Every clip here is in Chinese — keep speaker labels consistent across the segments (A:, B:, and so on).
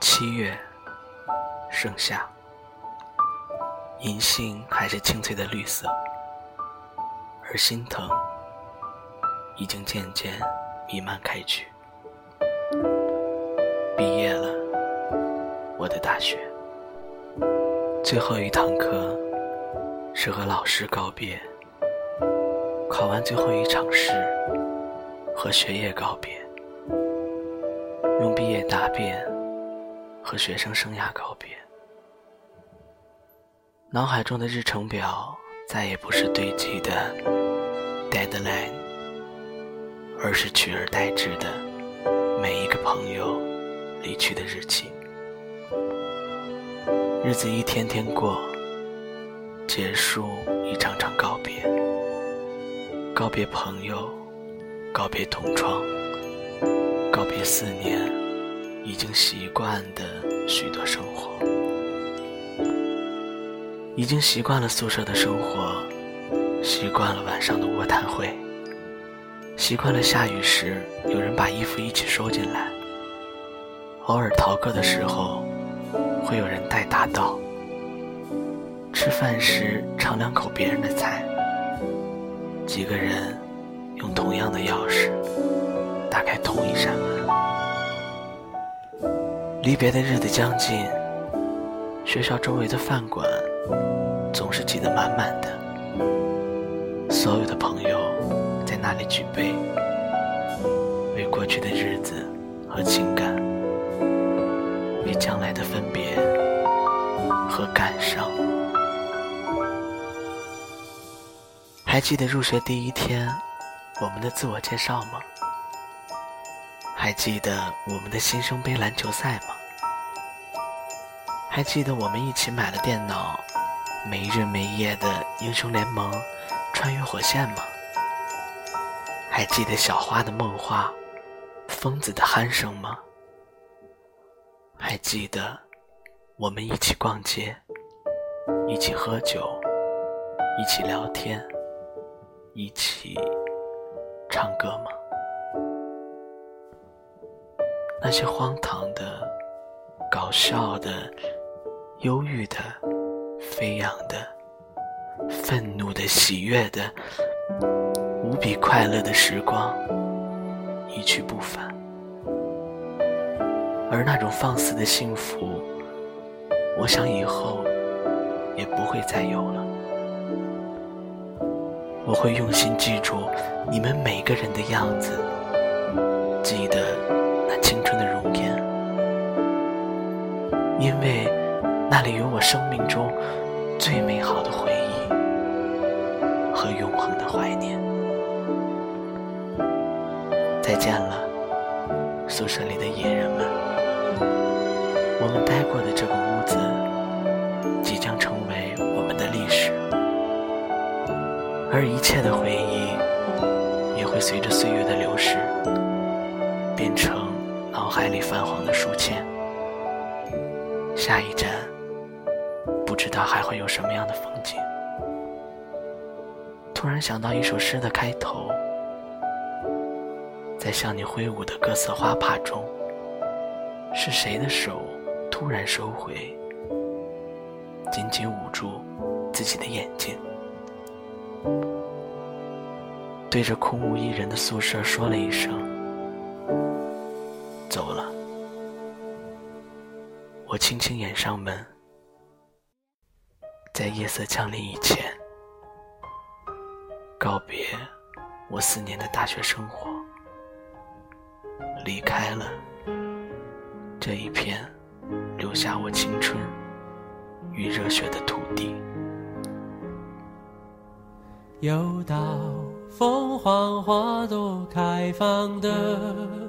A: 七月，盛夏，银杏还是青翠的绿色，而心疼已经渐渐弥漫开去。毕业了，我的大学，最后一堂课是和老师告别，考完最后一场试，和学业告别，用毕业答辩。和学生生涯告别，脑海中的日程表再也不是堆积的 deadline，而是取而代之的每一个朋友离去的日期。日子一天天过，结束一场场告别，告别朋友，告别同窗，告别四年。已经习惯的许多生活，已经习惯了宿舍的生活，习惯了晚上的卧谈会，习惯了下雨时有人把衣服一起收进来，偶尔逃课的时候会有人带大刀，吃饭时尝两口别人的菜，几个人用同样的钥匙打开同一扇门。离别的日子将近，学校周围的饭馆总是挤得满满的，所有的朋友在那里举杯，为过去的日子和情感，为将来的分别和感伤。还记得入学第一天我们的自我介绍吗？还记得我们的新生杯篮球赛吗？还记得我们一起买了电脑，没日没夜的英雄联盟，穿越火线吗？还记得小花的梦话，疯子的鼾声吗？还记得我们一起逛街，一起喝酒，一起聊天，一起唱歌吗？那些荒唐的、搞笑的。忧郁的、飞扬的、愤怒的、喜悦的、无比快乐的时光一去不返，而那种放肆的幸福，我想以后也不会再有了。我会用心记住你们每个人的样子，记得那青春的容颜，因为。那里有我生命中最美好的回忆和永恒的怀念。再见了，宿舍里的野人们。我们待过的这个屋子，即将成为我们的历史，而一切的回忆，也会随着岁月的流逝，变成脑海里泛黄的书签。下一站。不知道还会有什么样的风景。突然想到一首诗的开头，在向你挥舞的各色花帕中，是谁的手突然收回，紧紧捂住自己的眼睛，对着空无一人的宿舍说了一声：“走了。”我轻轻掩上门。在夜色降临以前，告别我四年的大学生活，离开了这一片留下我青春与热血的土地。
B: 又到凤凰花朵开放的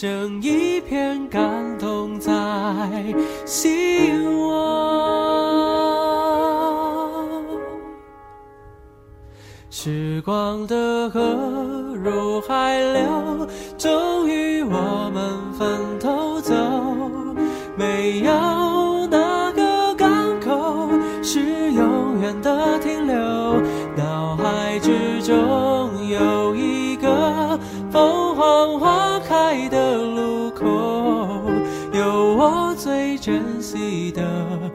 B: 剩一片感动在心窝。时光的河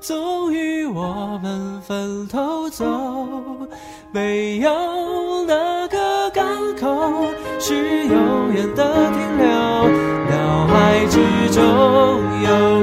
B: 终于我们分头走。没有哪个港口是永远的停留。脑海之中有